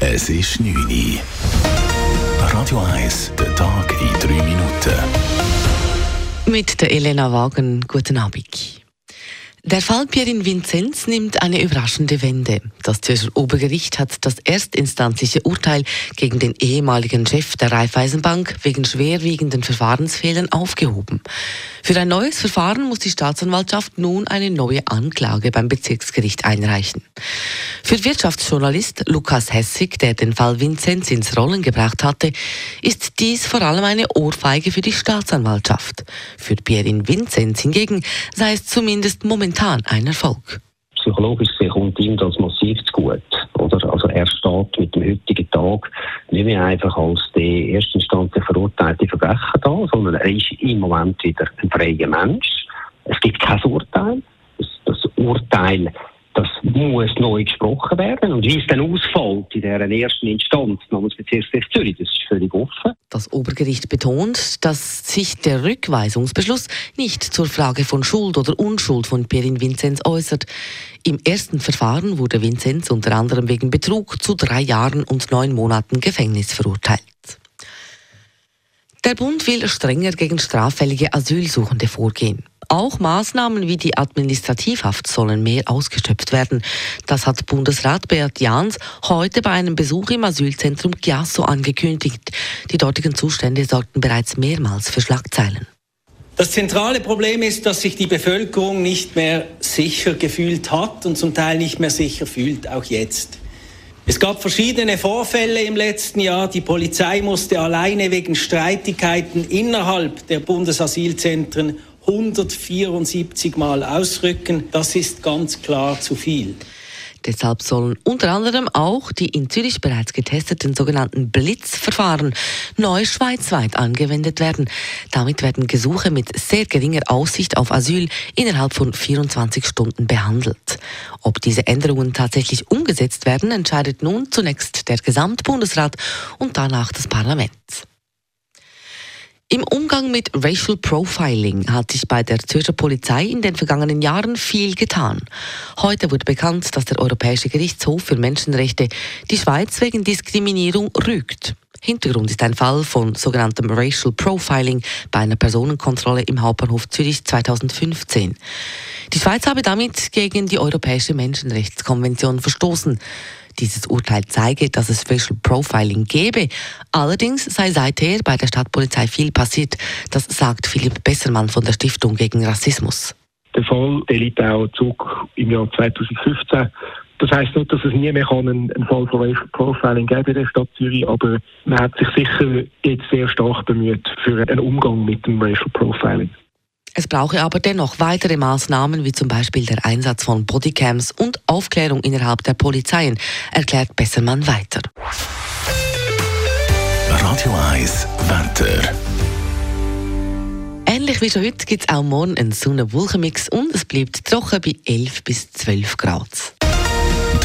Es ist 9 Uhr. Radio 1, der Tag in 3 Minuten. Mit der Elena Wagen, guten Abend. Der Fall Pierin Vinzenz nimmt eine überraschende Wende. Das Zürcher Obergericht hat das erstinstanzliche Urteil gegen den ehemaligen Chef der Raiffeisenbank wegen schwerwiegenden Verfahrensfehlern aufgehoben. Für ein neues Verfahren muss die Staatsanwaltschaft nun eine neue Anklage beim Bezirksgericht einreichen. Für Wirtschaftsjournalist Lukas Hessig, der den Fall Vinzenz ins Rollen gebracht hatte, ist dies vor allem eine Ohrfeige für die Staatsanwaltschaft. Für Pierin Vinzenz hingegen sei es zumindest momentan ein Erfolg. Psychologisch kommt ihm das massiv zu gut. Oder? Also er steht mit dem heutigen Tag nicht mehr einfach als die erstinstanzlich verurteilte Verbrecher da, sondern er ist im Moment wieder ein freier Mensch. Es gibt kein Urteil. Das, das Urteil muss neu gesprochen werden. Und wie es dann ausfällt in dieser ersten Instanz namens Bezirksgericht Zürich, das ist völlig offen. Das Obergericht betont, dass sich der Rückweisungsbeschluss nicht zur Frage von Schuld oder Unschuld von Pierin Vinzenz äußert. Im ersten Verfahren wurde Vinzenz unter anderem wegen Betrug zu drei Jahren und neun Monaten Gefängnis verurteilt. Der Bund will strenger gegen straffällige Asylsuchende vorgehen. Auch Maßnahmen wie die Administrativhaft sollen mehr ausgeschöpft werden. Das hat Bundesrat Beat Jans heute bei einem Besuch im Asylzentrum Chiasso angekündigt. Die dortigen Zustände sorgten bereits mehrmals für Schlagzeilen. Das zentrale Problem ist, dass sich die Bevölkerung nicht mehr sicher gefühlt hat und zum Teil nicht mehr sicher fühlt, auch jetzt. Es gab verschiedene Vorfälle im letzten Jahr. Die Polizei musste alleine wegen Streitigkeiten innerhalb der Bundesasylzentren 174 Mal ausrücken. Das ist ganz klar zu viel. Deshalb sollen unter anderem auch die in Zürich bereits getesteten sogenannten Blitzverfahren neu schweizweit angewendet werden. Damit werden Gesuche mit sehr geringer Aussicht auf Asyl innerhalb von 24 Stunden behandelt. Ob diese Änderungen tatsächlich umgesetzt werden, entscheidet nun zunächst der Gesamtbundesrat und danach das Parlament. Im Umgang mit Racial Profiling hat sich bei der Zürcher Polizei in den vergangenen Jahren viel getan. Heute wurde bekannt, dass der Europäische Gerichtshof für Menschenrechte die Schweiz wegen Diskriminierung rügt. Hintergrund ist ein Fall von sogenanntem Racial Profiling bei einer Personenkontrolle im Hauptbahnhof Zürich 2015. Die Schweiz habe damit gegen die Europäische Menschenrechtskonvention verstoßen. Dieses Urteil zeige, dass es Racial Profiling gebe. Allerdings sei seither bei der Stadtpolizei viel passiert. Das sagt Philipp Bessermann von der Stiftung gegen Rassismus. Der Fall der liegt auch im Jahr 2015. Das heisst nicht, dass es nie mehr einen, einen Fall von Racial Profiling geben in der Stadt Zürich, aber man hat sich sicher jetzt sehr stark bemüht für einen Umgang mit dem Racial Profiling. Es brauche aber dennoch weitere Maßnahmen, wie zum Beispiel der Einsatz von Bodycams und Aufklärung innerhalb der Polizeien, erklärt Bessermann weiter. Radio 1 Wetter. Ähnlich wie schon heute gibt es auch morgen einen Sonne-Wolkenmix und es bleibt trocken bei 11 bis 12 Grad.